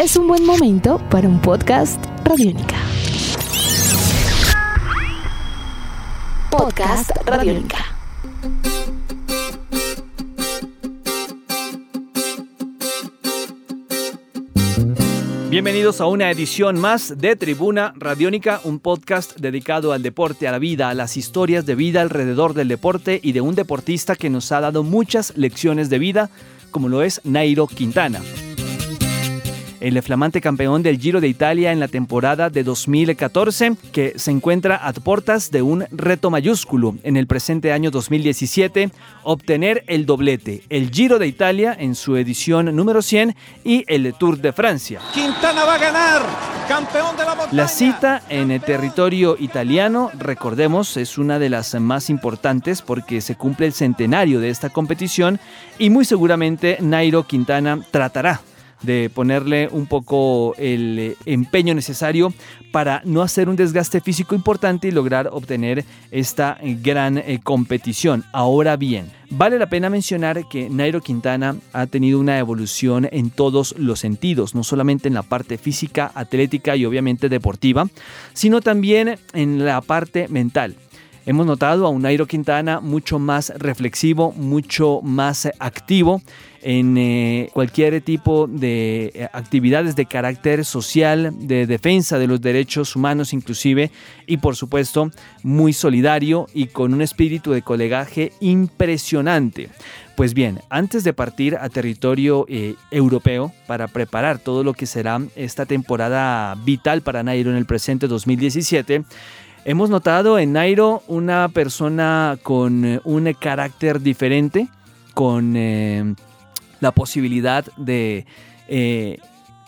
es un buen momento para un podcast Radiónica. Podcast Radiónica. Bienvenidos a una edición más de Tribuna Radiónica, un podcast dedicado al deporte, a la vida, a las historias de vida alrededor del deporte y de un deportista que nos ha dado muchas lecciones de vida, como lo es Nairo Quintana el flamante campeón del Giro de Italia en la temporada de 2014, que se encuentra a puertas de un reto mayúsculo en el presente año 2017, obtener el doblete, el Giro de Italia en su edición número 100 y el Tour de Francia. Quintana va a ganar, campeón de la montaña. La cita en el territorio italiano, recordemos, es una de las más importantes porque se cumple el centenario de esta competición y muy seguramente Nairo Quintana tratará de ponerle un poco el eh, empeño necesario para no hacer un desgaste físico importante y lograr obtener esta gran eh, competición. Ahora bien, vale la pena mencionar que Nairo Quintana ha tenido una evolución en todos los sentidos, no solamente en la parte física, atlética y obviamente deportiva, sino también en la parte mental. Hemos notado a un Nairo Quintana mucho más reflexivo, mucho más activo en eh, cualquier tipo de eh, actividades de carácter social, de defensa de los derechos humanos inclusive, y por supuesto muy solidario y con un espíritu de colegaje impresionante. Pues bien, antes de partir a territorio eh, europeo para preparar todo lo que será esta temporada vital para Nairo en el presente 2017, Hemos notado en Nairo una persona con eh, un carácter diferente, con eh, la posibilidad de eh,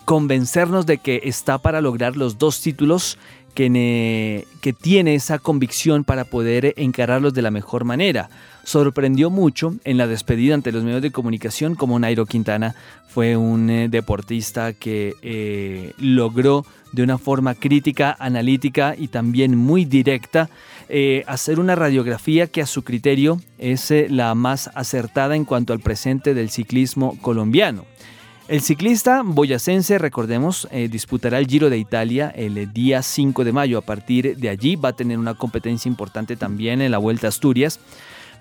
convencernos de que está para lograr los dos títulos, que, tiene esa convicción para poder encararlos de la mejor manera. Sorprendió mucho en la despedida ante los medios de comunicación como Nairo Quintana fue un deportista que logró de una forma crítica, analítica y también muy directa, eh, hacer una radiografía que a su criterio es eh, la más acertada en cuanto al presente del ciclismo colombiano. El ciclista boyacense, recordemos, eh, disputará el Giro de Italia el día 5 de mayo. A partir de allí va a tener una competencia importante también en la Vuelta a Asturias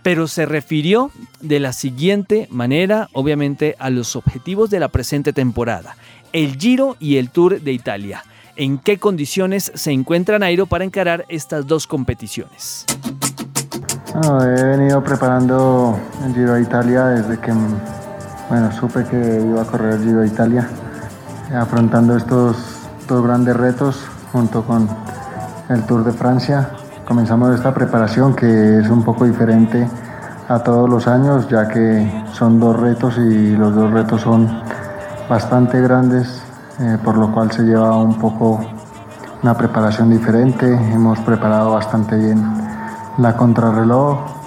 pero se refirió de la siguiente manera, obviamente, a los objetivos de la presente temporada, el Giro y el Tour de Italia en qué condiciones se encuentra Nairo para encarar estas dos competiciones. he venido preparando el Giro de Italia desde que bueno, supe que iba a correr Giro de Italia, afrontando estos dos grandes retos junto con el Tour de Francia. Comenzamos esta preparación que es un poco diferente a todos los años, ya que son dos retos y los dos retos son bastante grandes eh, por lo cual se lleva un poco una preparación diferente. Hemos preparado bastante bien la contrarreloj,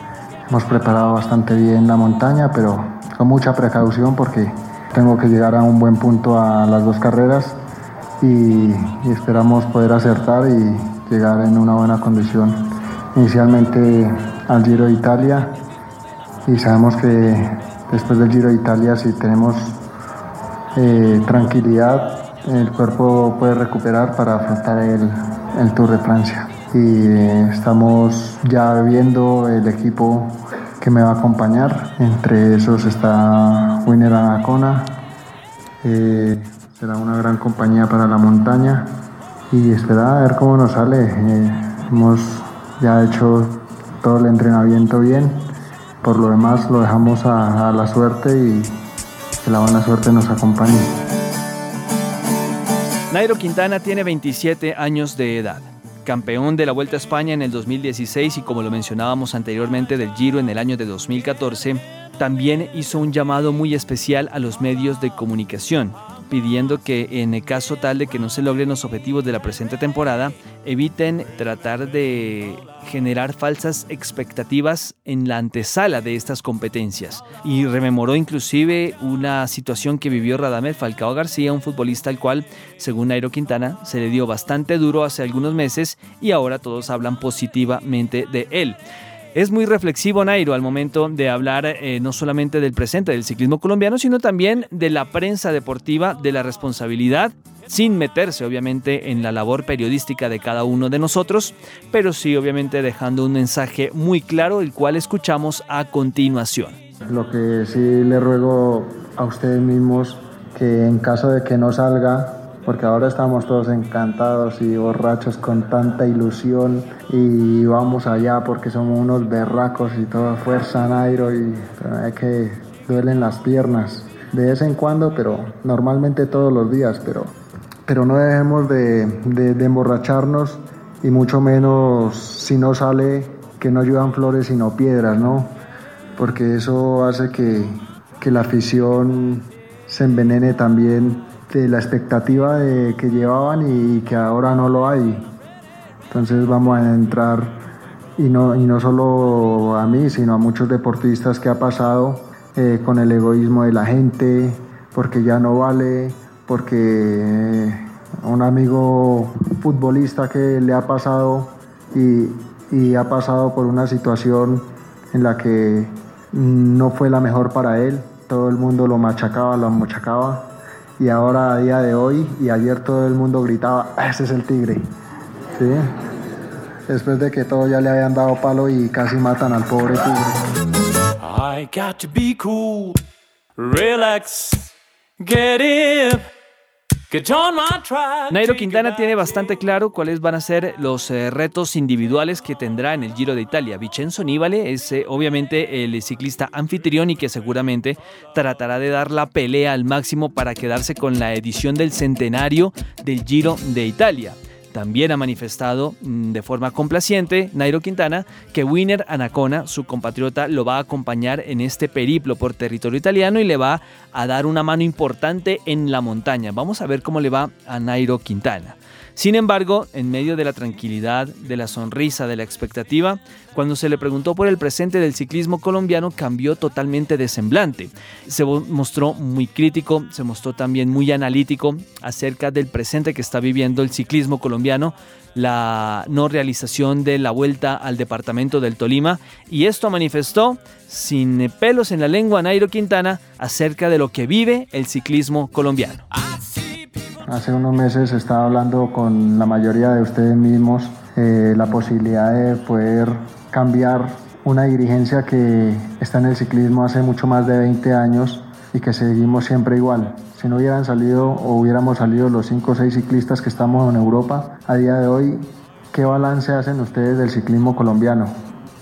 hemos preparado bastante bien la montaña, pero con mucha precaución porque tengo que llegar a un buen punto a las dos carreras y, esperamos poder acertar y llegar en una buena condición inicialmente al Giro de Italia y sabemos que después del Giro de Italia si tenemos eh, tranquilidad el cuerpo puede recuperar para afrontar el, Tour de Francia. Y estamos ya viendo el equipo que me va a acompañar. Entre esos está Winner Anacona. Eh, será una gran compañía para la montaña y esperar a ver cómo nos sale. Eh, hemos ya hecho todo el entrenamiento bien. Por lo demás lo dejamos a la suerte y que la buena suerte nos acompañe. Nairo Quintana tiene 27 años de edad, campeón de la Vuelta a España en el 2016 y como lo mencionábamos anteriormente del Giro en el año de 2014, también hizo un llamado muy especial a los medios de comunicación, pidiendo que en el caso tal de que no se logren los objetivos de la presente temporada, eviten tratar de generar falsas expectativas en la antesala de estas competencias. Y rememoró inclusive una situación que vivió Radamel Falcao García, un futbolista al cual, según Nairo Quintana, se le dio bastante duro hace algunos meses y ahora todos hablan positivamente de él. Es muy reflexivo Nairo al momento de hablar eh, no solamente del presente del ciclismo colombiano, sino también de la prensa deportiva, de la responsabilidad, sin meterse obviamente en la labor periodística de cada uno de nosotros, pero sí obviamente dejando un mensaje muy claro, el cual escuchamos a continuación. Lo que sí le ruego a ustedes mismos que en caso de que no salga porque ahora estamos todos encantados y borrachos con tanta ilusión y vamos allá porque somos unos berracos y toda fuerza Nairo y hay que duelen las piernas de vez en cuando, pero normalmente todos los días, pero, pero no dejemos de, de, emborracharnos y mucho menos si no sale que no ayudan flores sino piedras, ¿no? Porque eso hace que, que la afición se envenene también de la expectativa de que llevaban y que ahora no lo hay. Entonces vamos a entrar, y no, y no solo a mí, sino a muchos deportistas que ha pasado eh, con el egoísmo de la gente, porque ya no vale, porque eh, un amigo futbolista que le ha pasado y, y ha pasado por una situación en la que no fue la mejor para él, todo el mundo lo machacaba, lo machacaba y ahora a día de hoy y ayer todo el mundo gritaba, ese es el tigre. ¿Sí? Después de que todos ya le habían dado palo y casi matan al pobre tigre. I got to be cool, relax, get in. Nairo Quintana tiene bastante claro cuáles van a ser los eh, retos individuales que tendrá en el Giro de Italia. Vincenzo Nibale es eh, obviamente el ciclista anfitrión y que seguramente tratará de dar la pelea al máximo para quedarse con la edición del centenario del Giro de Italia. También ha manifestado mm, de forma complaciente Nairo Quintana que Winner Anacona, su compatriota, lo va a acompañar en este periplo por territorio italiano y le va a dar una mano importante en la montaña. Vamos a ver cómo le va a Nairo Quintana. Sin embargo, en medio de la tranquilidad, de la sonrisa, de la expectativa, cuando se le preguntó por el presente del ciclismo colombiano cambió totalmente de semblante. Se mostró muy crítico, se mostró también muy analítico acerca del presente que está viviendo el ciclismo colombiano, la no realización de la vuelta al departamento del Tolima y esto manifestó sin pelos en la lengua Nairo Quintana acerca de lo que vive el ciclismo colombiano. Hace unos meses estaba hablando con la mayoría de ustedes mismos eh, la posibilidad de poder cambiar una dirigencia que está en el ciclismo hace mucho más de 20 años y que seguimos siempre igual. Si no hubieran salido o hubiéramos salido los 5 o 6 ciclistas que estamos en Europa a día de hoy, ¿qué balance hacen ustedes del ciclismo colombiano?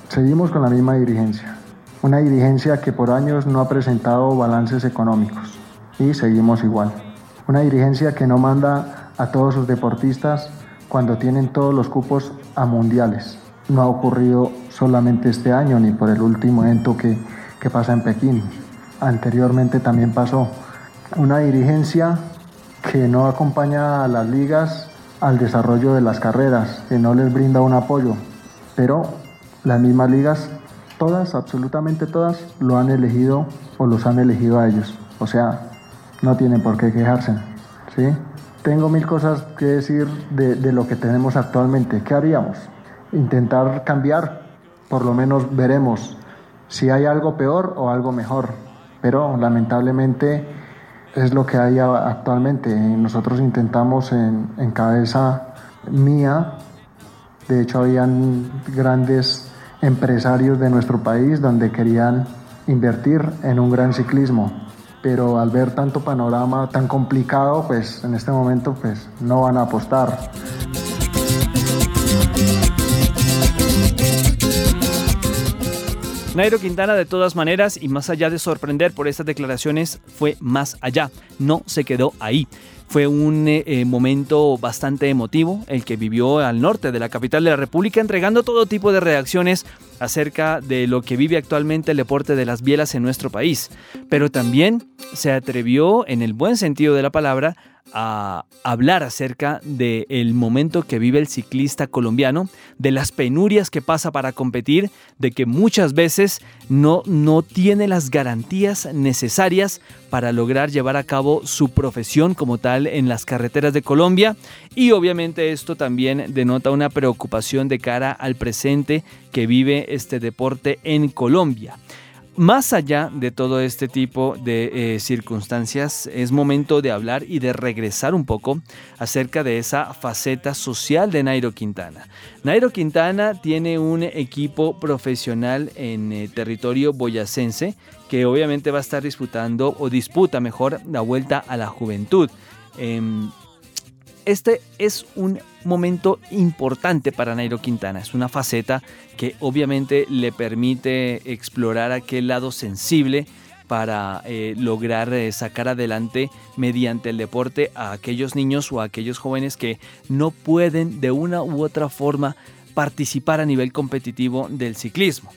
Seguimos con la misma dirigencia. Una dirigencia que por años no ha presentado balances económicos y seguimos igual. Una dirigencia que no manda a todos sus deportistas cuando tienen todos los cupos a mundiales. No ha ocurrido solamente este año ni por el último evento que, que pasa en Pekín. Anteriormente también pasó. Una dirigencia que no acompaña a las ligas al desarrollo de las carreras, que no les brinda un apoyo. Pero las mismas ligas, todas, absolutamente todas, lo han elegido o los han elegido a ellos. O sea, no tienen por qué quejarse. ¿sí? Tengo mil cosas que decir de, lo que tenemos actualmente. ¿Qué haríamos? Intentar cambiar, por lo menos veremos si hay algo peor o algo mejor. Pero lamentablemente es lo que hay actualmente. Nosotros intentamos en, en cabeza mía, de hecho habían grandes empresarios de nuestro país donde querían invertir en un gran ciclismo pero al ver tanto panorama tan complicado, pues en este momento pues no van a apostar. Nairo Quintana de todas maneras y más allá de sorprender por estas declaraciones fue más allá, no se quedó ahí. Fue un eh, eh, momento bastante emotivo el que vivió al norte de la capital de la República, entregando todo tipo de reacciones acerca de lo que vive actualmente el deporte de las bielas en nuestro país. Pero también se atrevió, en el buen sentido de la palabra, a hablar acerca del momento que vive el ciclista colombiano, de las penurias que pasa para competir, de que muchas veces no, no tiene las garantías necesarias para lograr llevar a cabo su profesión como tal en las carreteras de Colombia y obviamente esto también denota una preocupación de cara al presente que vive este deporte en Colombia. Más allá de todo este tipo de eh, circunstancias, es momento de hablar y de regresar un poco acerca de esa faceta social de Nairo Quintana. Nairo Quintana tiene un equipo profesional en eh, territorio boyacense que obviamente va a estar disputando o disputa mejor la vuelta a la juventud. Em, este es un momento importante para Nairo Quintana. Es una faceta que obviamente le permite explorar aquel lado sensible para eh, lograr eh, sacar adelante mediante el deporte a aquellos niños o a aquellos jóvenes que no pueden de una u otra forma participar a nivel competitivo del ciclismo.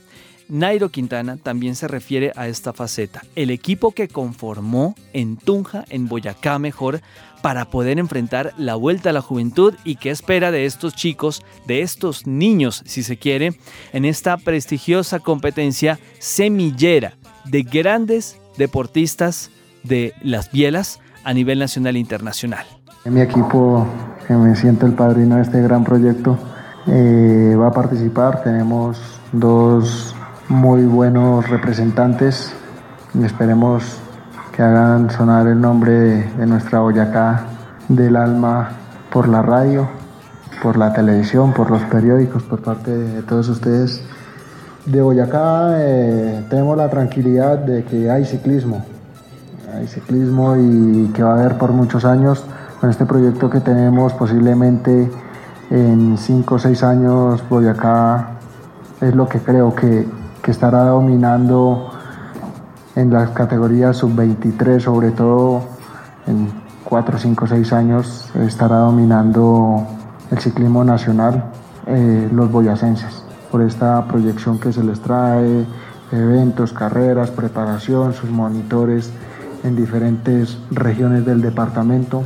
Nairo Quintana también se refiere a esta faceta, el equipo que conformó en Tunja, en Boyacá mejor, para poder enfrentar la vuelta a la juventud y qué espera de estos chicos, de estos niños, si se quiere, en esta prestigiosa competencia semillera de grandes deportistas de las bielas a nivel nacional e internacional. Mi equipo, que me siento el padrino de este gran proyecto, eh, va a participar. Tenemos dos muy buenos representantes y esperemos que hagan sonar el nombre de, nuestra Boyacá del alma por la radio, por la televisión, por los periódicos, por parte de todos ustedes. De Boyacá eh, tenemos la tranquilidad de que hay ciclismo, hay ciclismo y que va a haber por muchos años. Con este proyecto que tenemos posiblemente en 5 o 6 años Boyacá es lo que creo que, que estará dominando en las categorías sub-23, sobre todo en 4, 5, 6 años, estará dominando el ciclismo nacional eh, los boyacenses por esta proyección que se les trae, eventos, carreras, preparación, sus monitores en diferentes regiones del departamento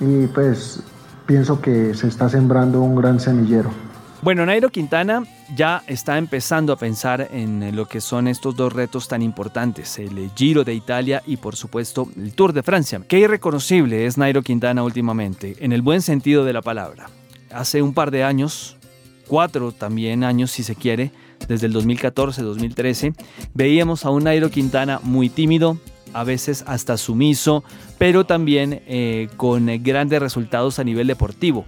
y pues pienso que se está sembrando un gran semillero. Bueno, Nairo Quintana ya está empezando a pensar en lo que son estos dos retos tan importantes, el Giro de Italia y por supuesto el Tour de Francia. Qué irreconocible es Nairo Quintana últimamente, en el buen sentido de la palabra. Hace un par de años, cuatro también años si se quiere, desde el 2014-2013, veíamos a un Nairo Quintana muy tímido, a veces hasta sumiso, pero también eh, con grandes resultados a nivel deportivo.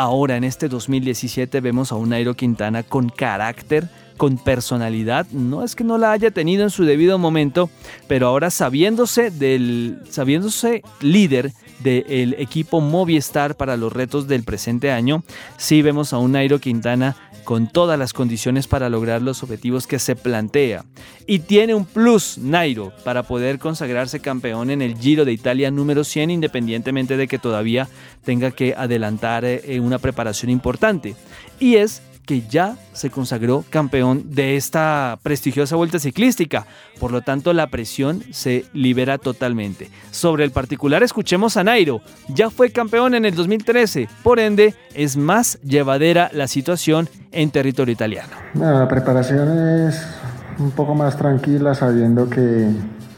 Ahora en este 2017 vemos a un Nairo Quintana con carácter, con personalidad. No es que no la haya tenido en su debido momento, pero ahora sabiéndose del sabiéndose líder del equipo Movistar para los retos del presente año, sí vemos a un Nairo Quintana con todas las condiciones para lograr los objetivos que se plantea. Y tiene un plus Nairo para poder consagrarse campeón en el Giro de Italia número 100 independientemente de que todavía tenga que adelantar eh, una preparación importante. Y es que ya se consagró campeón de esta prestigiosa vuelta ciclística. Por lo tanto, la presión se libera totalmente. Sobre el particular, escuchemos a Nairo. Ya fue campeón en el 2013, por ende, es más llevadera la situación en territorio italiano. la preparación es un poco más tranquila sabiendo que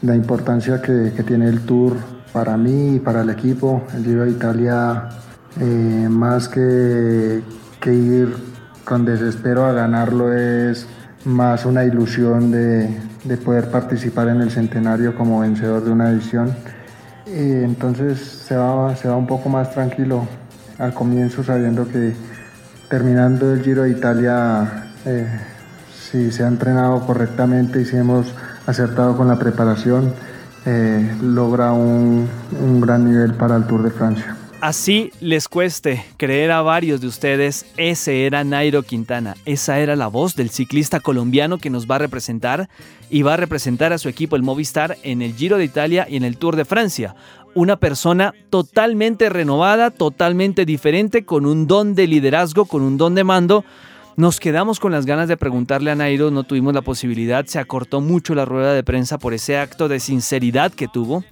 la importancia que, tiene el Tour para mí y para el equipo, el Giro de Italia, eh, más que, que ir con desespero a ganarlo es más una ilusión de, poder participar en el centenario como vencedor de una edición. Y entonces se va, se va un poco más tranquilo al comienzo sabiendo que terminando el Giro de Italia, eh, si se ha entrenado correctamente y si hemos acertado con la preparación, eh, logra un gran nivel para el Tour de Francia. Así les cueste creer a varios de ustedes, ese era Nairo Quintana, esa era la voz del ciclista colombiano que nos va a representar y va a representar a su equipo el Movistar en el Giro de Italia y en el Tour de Francia. Una persona totalmente renovada, totalmente diferente, con un don de liderazgo, con un don de mando Nos quedamos con las ganas de preguntarle a Nairo, no tuvimos la posibilidad, se acortó mucho la rueda de prensa por ese acto de sinceridad que tuvo.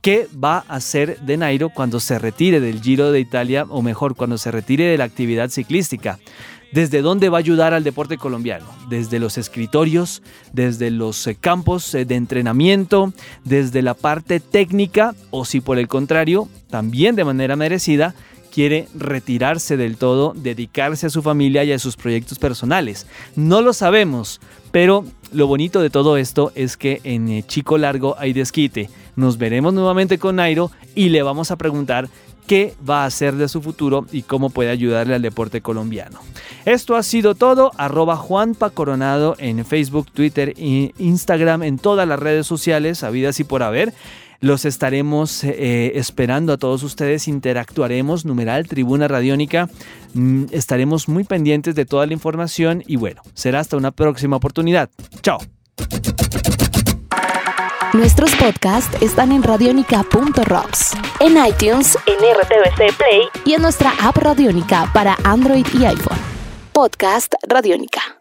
¿Qué va a hacer de Nairo cuando se retire del Giro de Italia o mejor, cuando se retire de la actividad ciclística? ¿Desde dónde va a ayudar al deporte colombiano? Desde los escritorios, desde los eh, campos eh, de entrenamiento, desde la parte técnica o si por el contrario, también de manera merecida, quiere retirarse del todo, dedicarse a su familia y a sus proyectos personales. No lo sabemos, pero lo bonito de todo esto es que en eh, Chico Largo hay desquite. Nos veremos nuevamente con Nairo y le vamos a preguntar qué va a hacer de su futuro y cómo puede ayudarle al deporte colombiano. Esto ha sido todo, arroba Juanpa Coronado en Facebook, Twitter e Instagram, en todas las redes sociales, habidas y por haber. Los estaremos eh, esperando a todos ustedes, interactuaremos, numeral Tribuna Radiónica, mm, estaremos muy pendientes de toda la información y bueno, será hasta una próxima oportunidad. Chao. Nuestros podcasts están en radionica.rocks, en iTunes, en RTVC Play y en nuestra app Radionica para Android y iPhone. Podcast Radionica.